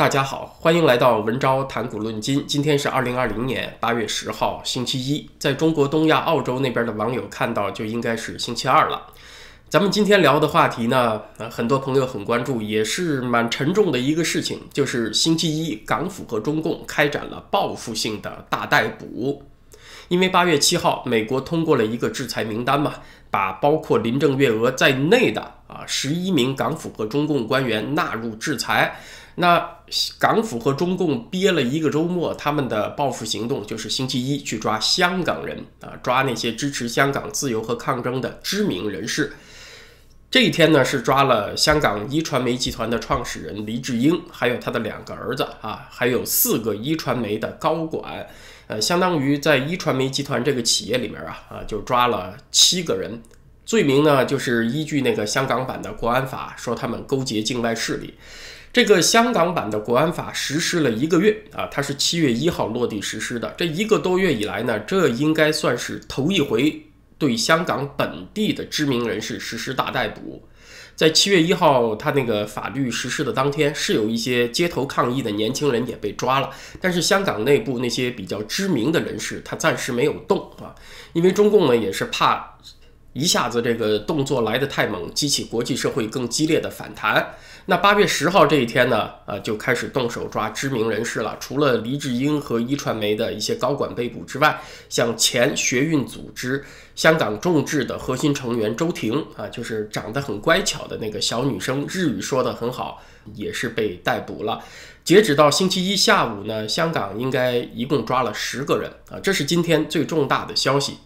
大家好，欢迎来到文昭谈股论金。今天是二零二零年八月十号，星期一。在中国、东亚、澳洲那边的网友看到，就应该是星期二了。咱们今天聊的话题呢，呃，很多朋友很关注，也是蛮沉重的一个事情，就是星期一，港府和中共开展了报复性的大逮捕。因为八月七号，美国通过了一个制裁名单嘛，把包括林郑月娥在内的啊十一名港府和中共官员纳入制裁。那港府和中共憋了一个周末，他们的报复行动就是星期一去抓香港人啊，抓那些支持香港自由和抗争的知名人士。这一天呢，是抓了香港一传媒集团的创始人黎智英，还有他的两个儿子啊，还有四个一传媒的高管，呃，相当于在一传媒集团这个企业里面啊啊，就抓了七个人。罪名呢，就是依据那个香港版的国安法，说他们勾结境外势力。这个香港版的国安法实施了一个月啊，它是七月一号落地实施的。这一个多月以来呢，这应该算是头一回对香港本地的知名人士实施大逮捕。在七月一号，他那个法律实施的当天，是有一些街头抗议的年轻人也被抓了，但是香港内部那些比较知名的人士，他暂时没有动啊，因为中共呢也是怕。一下子这个动作来得太猛，激起国际社会更激烈的反弹。那八月十号这一天呢，呃，就开始动手抓知名人士了。除了黎智英和一传媒的一些高管被捕之外，像前学运组织香港众志的核心成员周婷啊，就是长得很乖巧的那个小女生，日语说得很好，也是被逮捕了。截止到星期一下午呢，香港应该一共抓了十个人啊，这是今天最重大的消息。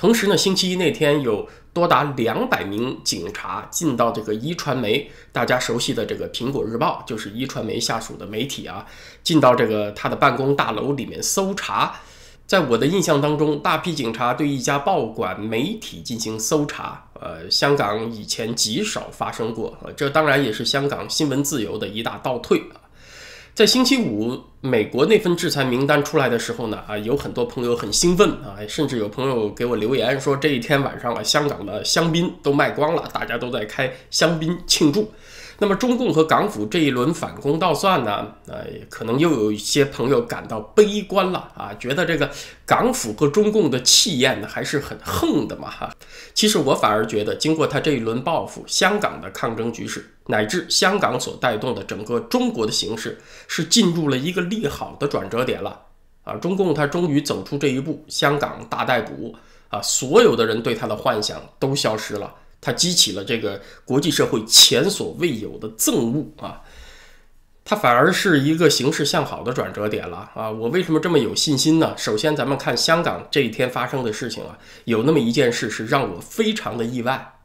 同时呢，星期一那天有多达两百名警察进到这个一传媒，大家熟悉的这个苹果日报，就是一传媒下属的媒体啊，进到这个他的办公大楼里面搜查。在我的印象当中，大批警察对一家报馆媒体进行搜查，呃，香港以前极少发生过，这当然也是香港新闻自由的一大倒退啊。在星期五，美国那份制裁名单出来的时候呢，啊，有很多朋友很兴奋啊，甚至有朋友给我留言说，这一天晚上啊，香港的香槟都卖光了，大家都在开香槟庆祝。那么中共和港府这一轮反攻倒算呢？呃，可能又有一些朋友感到悲观了啊，觉得这个港府和中共的气焰呢还是很横的嘛哈。其实我反而觉得，经过他这一轮报复，香港的抗争局势乃至香港所带动的整个中国的形势，是进入了一个利好的转折点了啊。中共他终于走出这一步，香港大逮捕啊，所有的人对他的幻想都消失了。它激起了这个国际社会前所未有的憎恶啊！它反而是一个形势向好的转折点了啊！我为什么这么有信心呢？首先，咱们看香港这一天发生的事情啊，有那么一件事是让我非常的意外。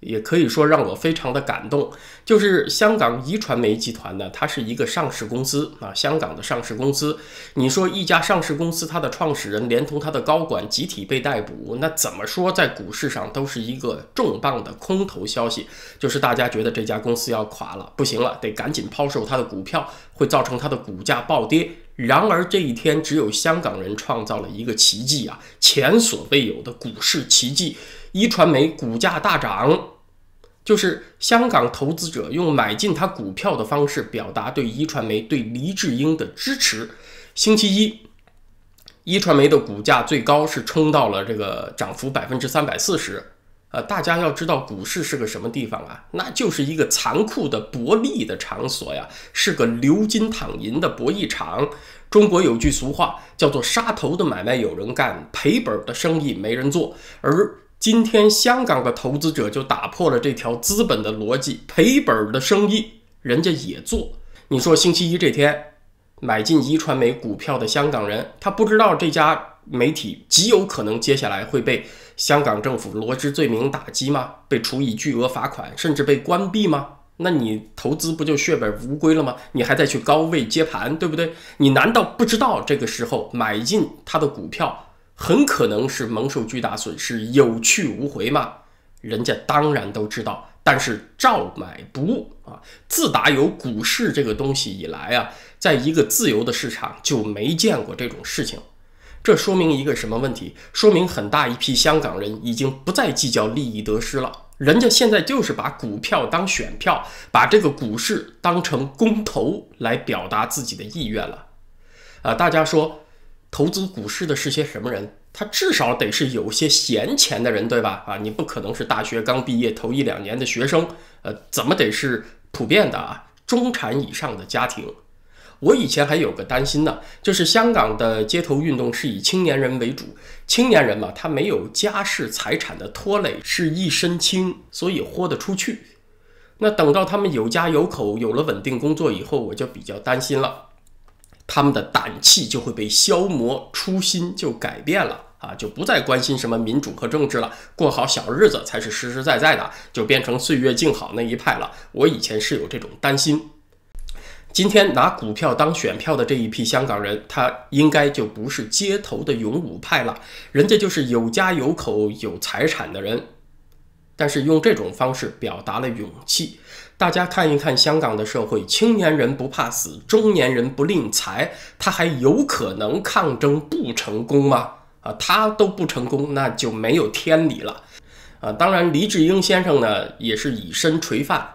也可以说让我非常的感动，就是香港一传媒集团呢，它是一个上市公司啊，香港的上市公司。你说一家上市公司，它的创始人连同他的高管集体被逮捕，那怎么说在股市上都是一个重磅的空头消息，就是大家觉得这家公司要垮了，不行了，得赶紧抛售它的股票，会造成它的股价暴跌。然而这一天，只有香港人创造了一个奇迹啊，前所未有的股市奇迹。一传媒股价大涨，就是香港投资者用买进他股票的方式表达对一传媒、对黎智英的支持。星期一，一传媒的股价最高是冲到了这个涨幅百分之三百四十。呃，大家要知道股市是个什么地方啊？那就是一个残酷的博弈的场所呀，是个流金躺银的博弈场。中国有句俗话叫做“杀头的买卖有人干，赔本的生意没人做”，而今天香港的投资者就打破了这条资本的逻辑，赔本的生意人家也做。你说星期一这天买进一传媒股票的香港人，他不知道这家媒体极有可能接下来会被香港政府罗织罪名打击吗？被处以巨额罚款，甚至被关闭吗？那你投资不就血本无归了吗？你还在去高位接盘，对不对？你难道不知道这个时候买进他的股票？很可能是蒙受巨大损失，有去无回嘛？人家当然都知道，但是照买不误啊！自打有股市这个东西以来啊，在一个自由的市场就没见过这种事情。这说明一个什么问题？说明很大一批香港人已经不再计较利益得失了人家现在就是把股票当选票，把这个股市当成公投来表达自己的意愿了。啊，大家说，投资股市的是些什么人？他至少得是有些闲钱的人，对吧？啊，你不可能是大学刚毕业头一两年的学生，呃，怎么得是普遍的啊？中产以上的家庭。我以前还有个担心呢，就是香港的街头运动是以青年人为主，青年人嘛，他没有家世财产的拖累，是一身轻，所以豁得出去。那等到他们有家有口，有了稳定工作以后，我就比较担心了，他们的胆气就会被消磨，初心就改变了啊，就不再关心什么民主和政治了，过好小日子才是实实在在的，就变成岁月静好那一派了。我以前是有这种担心。今天拿股票当选票的这一批香港人，他应该就不是街头的勇武派了，人家就是有家有口有财产的人，但是用这种方式表达了勇气。大家看一看香港的社会，青年人不怕死，中年人不吝财，他还有可能抗争不成功吗？啊，他都不成功，那就没有天理了。啊，当然，黎智英先生呢，也是以身垂范。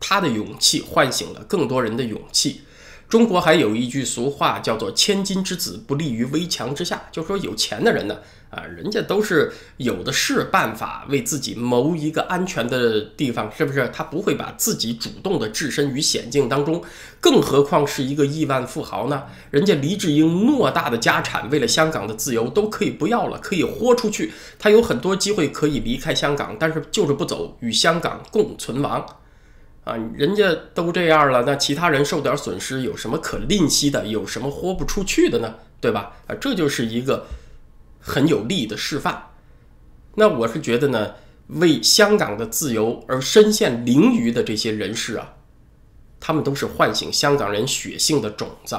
他的勇气唤醒了更多人的勇气。中国还有一句俗话叫做“千金之子不立于危墙之下”，就说有钱的人呢，啊，人家都是有的是办法为自己谋一个安全的地方，是不是？他不会把自己主动的置身于险境当中，更何况是一个亿万富豪呢？人家黎智英偌大的家产，为了香港的自由都可以不要了，可以豁出去。他有很多机会可以离开香港，但是就是不走，与香港共存亡。啊，人家都这样了，那其他人受点损失有什么可吝惜的？有什么豁不出去的呢？对吧？啊，这就是一个很有利的示范。那我是觉得呢，为香港的自由而身陷囹圄的这些人士啊，他们都是唤醒香港人血性的种子。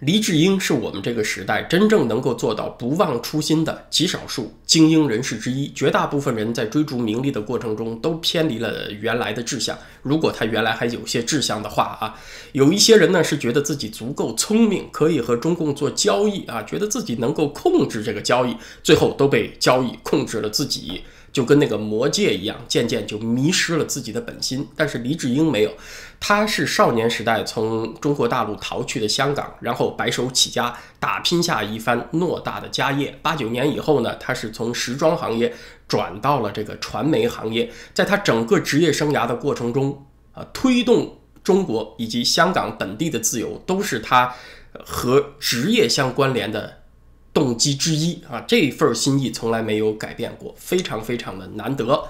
黎智英是我们这个时代真正能够做到不忘初心的极少数精英人士之一。绝大部分人在追逐名利的过程中都偏离了原来的志向。如果他原来还有些志向的话啊，有一些人呢是觉得自己足够聪明，可以和中共做交易啊，觉得自己能够控制这个交易，最后都被交易控制了自己。就跟那个魔戒一样，渐渐就迷失了自己的本心。但是黎智英没有，他是少年时代从中国大陆逃去的香港，然后白手起家，打拼下一番偌大的家业。八九年以后呢，他是从时装行业转到了这个传媒行业。在他整个职业生涯的过程中，啊，推动中国以及香港本地的自由，都是他和职业相关联的。动机之一啊，这份心意从来没有改变过，非常非常的难得。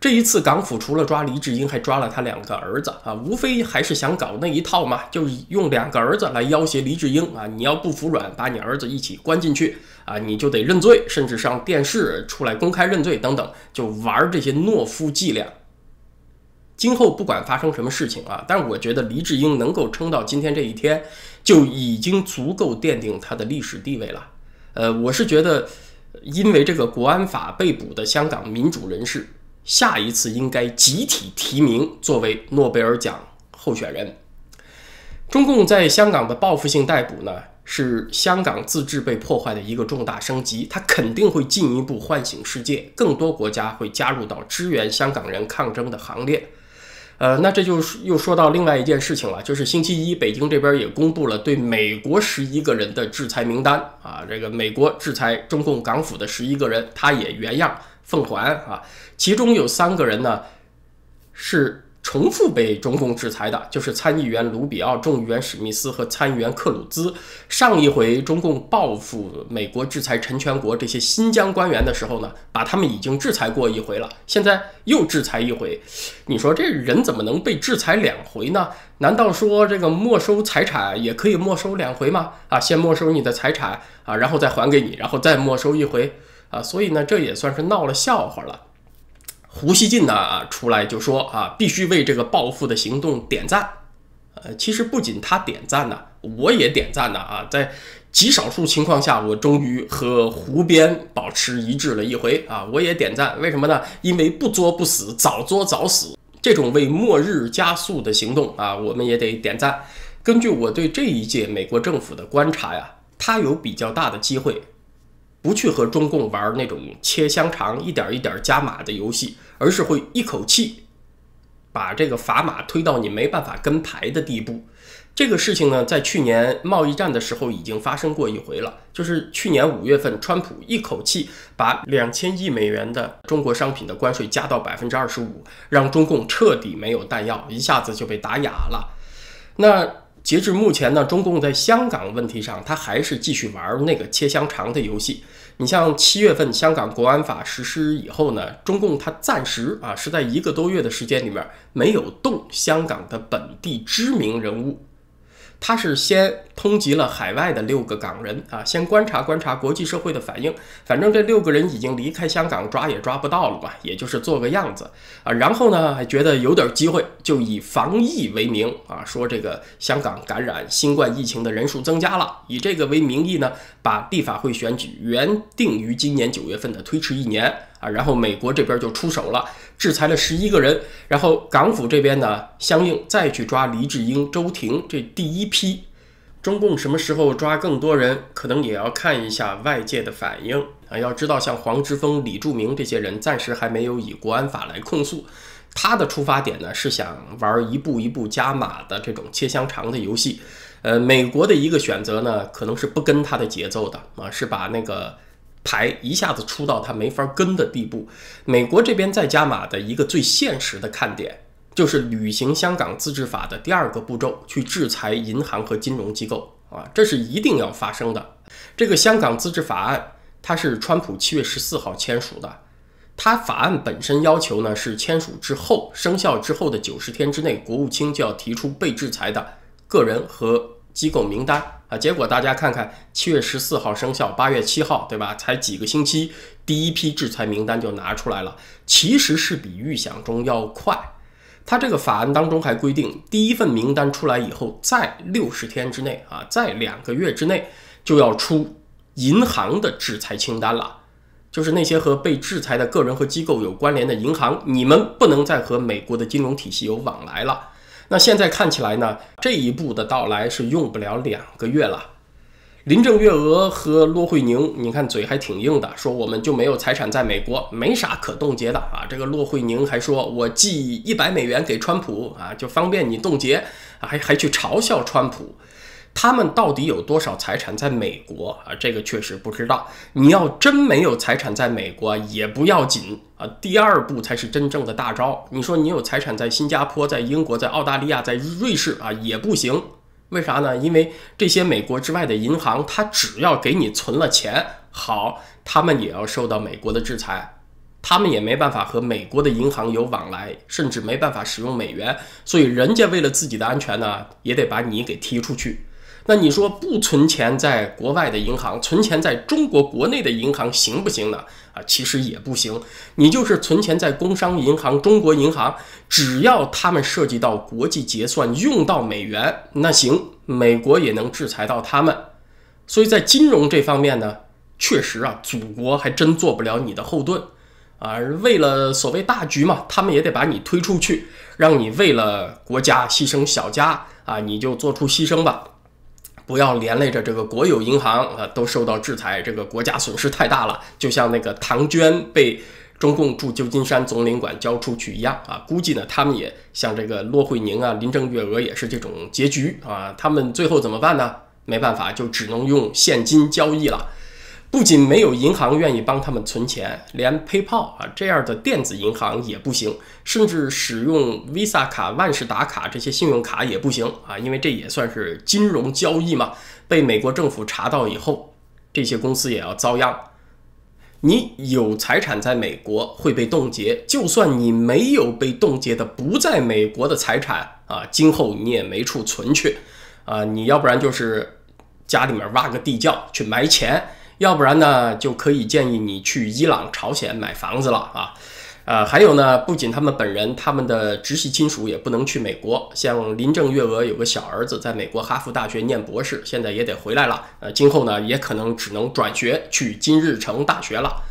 这一次港府除了抓黎智英，还抓了他两个儿子啊，无非还是想搞那一套嘛，就是用两个儿子来要挟黎智英啊。你要不服软，把你儿子一起关进去啊，你就得认罪，甚至上电视出来公开认罪等等，就玩这些懦夫伎俩。今后不管发生什么事情啊，但是我觉得黎智英能够撑到今天这一天，就已经足够奠定他的历史地位了。呃，我是觉得，因为这个国安法被捕的香港民主人士，下一次应该集体提名作为诺贝尔奖候选人。中共在香港的报复性逮捕呢，是香港自治被破坏的一个重大升级，它肯定会进一步唤醒世界，更多国家会加入到支援香港人抗争的行列。呃，那这就又说到另外一件事情了，就是星期一北京这边也公布了对美国十一个人的制裁名单啊，这个美国制裁中共港府的十一个人，他也原样奉还啊，其中有三个人呢是。重复被中共制裁的，就是参议员卢比奥、众议员史密斯和参议员克鲁兹。上一回中共报复美国制裁陈全国这些新疆官员的时候呢，把他们已经制裁过一回了，现在又制裁一回。你说这人怎么能被制裁两回呢？难道说这个没收财产也可以没收两回吗？啊，先没收你的财产啊，然后再还给你，然后再没收一回啊？所以呢，这也算是闹了笑话了。胡锡进呢出来就说啊，必须为这个报复的行动点赞。呃，其实不仅他点赞呢，我也点赞呢啊，在极少数情况下，我终于和胡边保持一致了一回啊，我也点赞。为什么呢？因为不作不死，早作早死，这种为末日加速的行动啊，我们也得点赞。根据我对这一届美国政府的观察呀，他有比较大的机会不去和中共玩那种切香肠、一点一点加码的游戏，而是会一口气把这个砝码推到你没办法跟牌的地步。这个事情呢，在去年贸易战的时候已经发生过一回了，就是去年五月份，川普一口气把两千亿美元的中国商品的关税加到百分之二十五，让中共彻底没有弹药，一下子就被打哑了。那截至目前呢，中共在香港问题上，他还是继续玩那个切香肠的游戏。你像七月份香港国安法实施以后呢，中共他暂时啊是在一个多月的时间里面没有动香港的本地知名人物。他是先通缉了海外的六个港人啊，先观察观察国际社会的反应。反正这六个人已经离开香港，抓也抓不到了嘛，也就是做个样子啊。然后呢，还觉得有点机会，就以防疫为名啊，说这个香港感染新冠疫情的人数增加了，以这个为名义呢，把立法会选举原定于今年九月份的推迟一年。啊，然后美国这边就出手了，制裁了十一个人，然后港府这边呢，相应再去抓黎智英、周庭这第一批。中共什么时候抓更多人，可能也要看一下外界的反应啊。要知道，像黄之锋、李柱铭这些人，暂时还没有以国安法来控诉。他的出发点呢，是想玩一步一步加码的这种切香肠的游戏。呃，美国的一个选择呢，可能是不跟他的节奏的啊，是把那个。牌一下子出到他没法跟的地步，美国这边再加码的一个最现实的看点，就是履行香港自治法的第二个步骤，去制裁银行和金融机构啊，这是一定要发生的。这个香港自治法案，它是川普七月十四号签署的，它法案本身要求呢是签署之后生效之后的九十天之内，国务卿就要提出被制裁的个人和机构名单。啊，结果大家看看，七月十四号生效，八月七号，对吧？才几个星期，第一批制裁名单就拿出来了。其实是比预想中要快。他这个法案当中还规定，第一份名单出来以后，在六十天之内啊，在两个月之内就要出银行的制裁清单了，就是那些和被制裁的个人和机构有关联的银行，你们不能再和美国的金融体系有往来了。那现在看起来呢，这一步的到来是用不了两个月了。林郑月娥和骆惠宁，你看嘴还挺硬的，说我们就没有财产在美国，没啥可冻结的啊。这个骆惠宁还说，我寄一百美元给川普啊，就方便你冻结，还还去嘲笑川普。他们到底有多少财产在美国啊？这个确实不知道。你要真没有财产在美国也不要紧啊，第二步才是真正的大招。你说你有财产在新加坡、在英国、在澳大利亚、在瑞士啊，也不行。为啥呢？因为这些美国之外的银行，它只要给你存了钱，好，他们也要受到美国的制裁，他们也没办法和美国的银行有往来，甚至没办法使用美元。所以人家为了自己的安全呢，也得把你给踢出去。那你说不存钱在国外的银行，存钱在中国国内的银行行不行呢？啊，其实也不行。你就是存钱在工商银行、中国银行，只要他们涉及到国际结算用到美元，那行，美国也能制裁到他们。所以在金融这方面呢，确实啊，祖国还真做不了你的后盾啊。为了所谓大局嘛，他们也得把你推出去，让你为了国家牺牲小家啊，你就做出牺牲吧。不要连累着这个国有银行啊，都受到制裁，这个国家损失太大了。就像那个唐娟被中共驻旧金山总领馆交出去一样啊，估计呢，他们也像这个骆慧宁啊、林郑月娥也是这种结局啊。他们最后怎么办呢？没办法，就只能用现金交易了。不仅没有银行愿意帮他们存钱，连 PayPal 啊这样的电子银行也不行，甚至使用 Visa 卡、万事达卡这些信用卡也不行啊，因为这也算是金融交易嘛。被美国政府查到以后，这些公司也要遭殃。你有财产在美国会被冻结，就算你没有被冻结的不在美国的财产啊，今后你也没处存去啊，你要不然就是家里面挖个地窖去埋钱。要不然呢，就可以建议你去伊朗、朝鲜买房子了啊，呃，还有呢，不仅他们本人，他们的直系亲属也不能去美国。像林郑月娥有个小儿子在美国哈佛大学念博士，现在也得回来了。呃，今后呢，也可能只能转学去金日成大学了。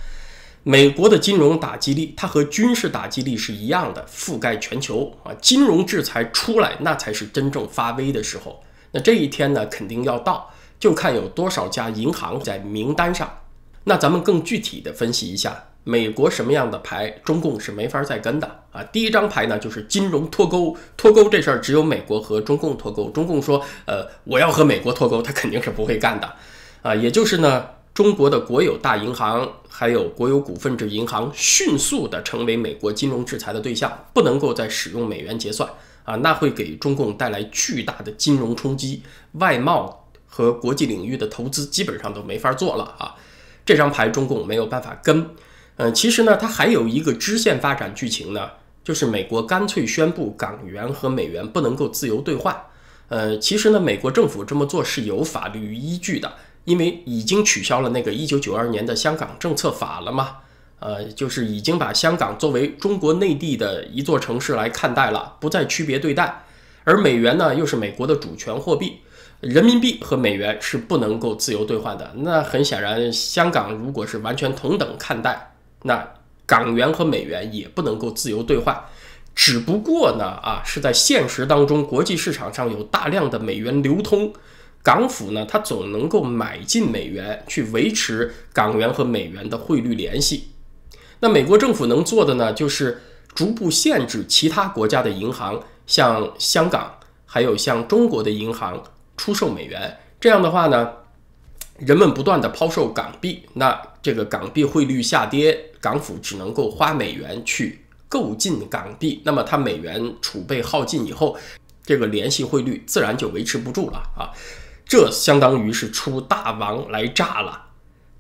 美国的金融打击力，它和军事打击力是一样的，覆盖全球啊。金融制裁出来，那才是真正发威的时候。那这一天呢，肯定要到。就看有多少家银行在名单上，那咱们更具体的分析一下，美国什么样的牌，中共是没法再跟的啊。第一张牌呢，就是金融脱钩，脱钩这事儿只有美国和中共脱钩。中共说，呃，我要和美国脱钩，他肯定是不会干的啊。也就是呢，中国的国有大银行还有国有股份制银行迅速的成为美国金融制裁的对象，不能够再使用美元结算啊，那会给中共带来巨大的金融冲击，外贸和国际领域的投资基本上都没法做了啊。这张牌中共没有办法跟，嗯，其实呢，它还有一个支线发展剧情呢，就是美国干脆宣布港元和美元不能够自由兑换。呃，其实呢，美国政府这么做是有法律依据的，因为已经取消了那个一九九二年的香港政策法了嘛，呃，就是已经把香港作为中国内地的一座城市来看待了，不再区别对待。而美元呢，又是美国的主权货币。人民币和美元是不能够自由兑换的。那很显然，香港如果是完全同等看待，那港元和美元也不能够自由兑换。只不过呢，啊，是在现实当中，国际市场上有大量的美元流通，港府呢，它总能够买进美元去维持港元和美元的汇率联系。那美国政府能做的呢，就是逐步限制其他国家的银行，像香港，还有像中国的银行。出售美元，这样的话呢，人们不断的抛售港币，那这个港币汇率下跌，港府只能够花美元去购进港币，那么它美元储备耗尽以后，这个联系汇率自然就维持不住了啊，这相当于是出大王来炸了。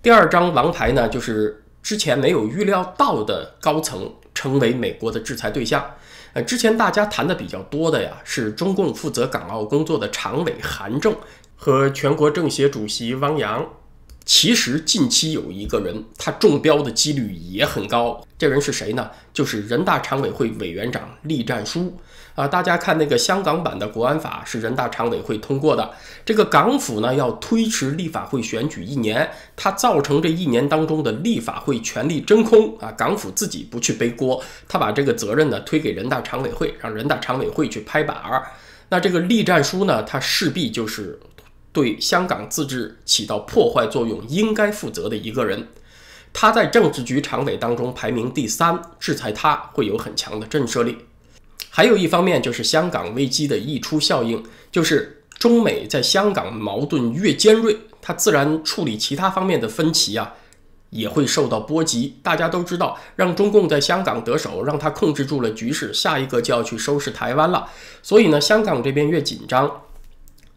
第二张王牌呢，就是之前没有预料到的高层成为美国的制裁对象。呃，之前大家谈的比较多的呀，是中共负责港澳工作的常委韩正和全国政协主席汪洋。其实近期有一个人，他中标的几率也很高。这人是谁呢？就是人大常委会委员长栗战书。啊，大家看那个香港版的国安法是人大常委会通过的，这个港府呢要推迟立法会选举一年，它造成这一年当中的立法会权力真空啊，港府自己不去背锅，他把这个责任呢推给人大常委会，让人大常委会去拍板儿。那这个栗战书呢，他势必就是对香港自治起到破坏作用应该负责的一个人，他在政治局常委当中排名第三，制裁他会有很强的震慑力。还有一方面就是香港危机的溢出效应，就是中美在香港矛盾越尖锐，它自然处理其他方面的分歧啊，也会受到波及。大家都知道，让中共在香港得手，让他控制住了局势，下一个就要去收拾台湾了。所以呢，香港这边越紧张，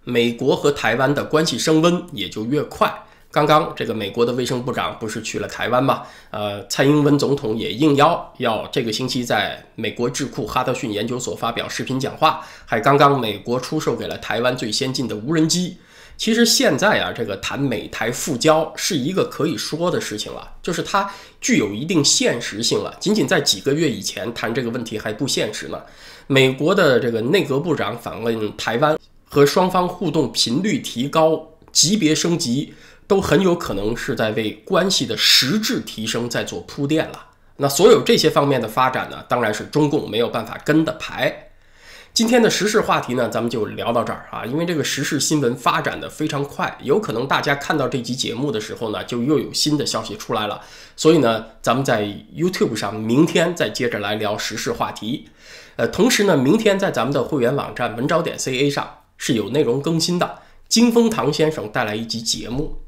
美国和台湾的关系升温也就越快。刚刚这个美国的卫生部长不是去了台湾吗？呃，蔡英文总统也应邀要这个星期在美国智库哈德逊研究所发表视频讲话。还刚刚美国出售给了台湾最先进的无人机。其实现在啊，这个谈美台复交是一个可以说的事情了，就是它具有一定现实性了。仅仅在几个月以前谈这个问题还不现实呢。美国的这个内阁部长访问台湾，和双方互动频率提高，级别升级。都很有可能是在为关系的实质提升在做铺垫了。那所有这些方面的发展呢，当然是中共没有办法跟的牌。今天的时事话题呢，咱们就聊到这儿啊，因为这个时事新闻发展的非常快，有可能大家看到这期节目的时候呢，就又有新的消息出来了。所以呢，咱们在 YouTube 上明天再接着来聊时事话题。呃，同时呢，明天在咱们的会员网站文招点 ca 上是有内容更新的，金风堂先生带来一集节目。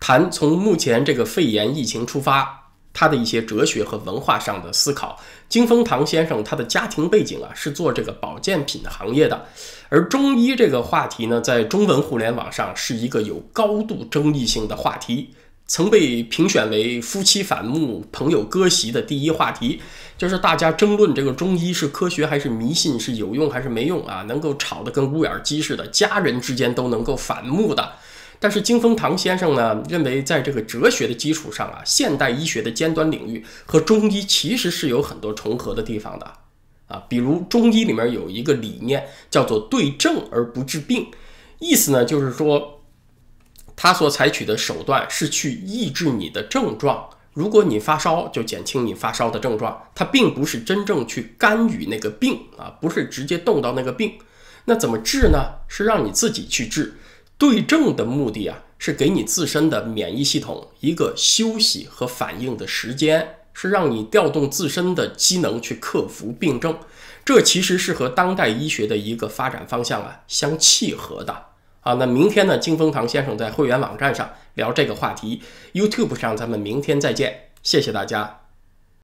谈从目前这个肺炎疫情出发，他的一些哲学和文化上的思考。金风堂先生他的家庭背景啊是做这个保健品行业的，而中医这个话题呢，在中文互联网上是一个有高度争议性的话题，曾被评选为夫妻反目、朋友割席的第一话题，就是大家争论这个中医是科学还是迷信，是有用还是没用啊，能够吵得跟乌眼鸡似的，家人之间都能够反目的。但是金风堂先生呢，认为在这个哲学的基础上啊，现代医学的尖端领域和中医其实是有很多重合的地方的，啊，比如中医里面有一个理念叫做对症而不治病，意思呢就是说，他所采取的手段是去抑制你的症状，如果你发烧就减轻你发烧的症状，它并不是真正去干预那个病啊，不是直接动到那个病，那怎么治呢？是让你自己去治。对症的目的啊，是给你自身的免疫系统一个休息和反应的时间，是让你调动自身的机能去克服病症。这其实是和当代医学的一个发展方向啊相契合的啊。那明天呢，金风堂先生在会员网站上聊这个话题，YouTube 上咱们明天再见，谢谢大家。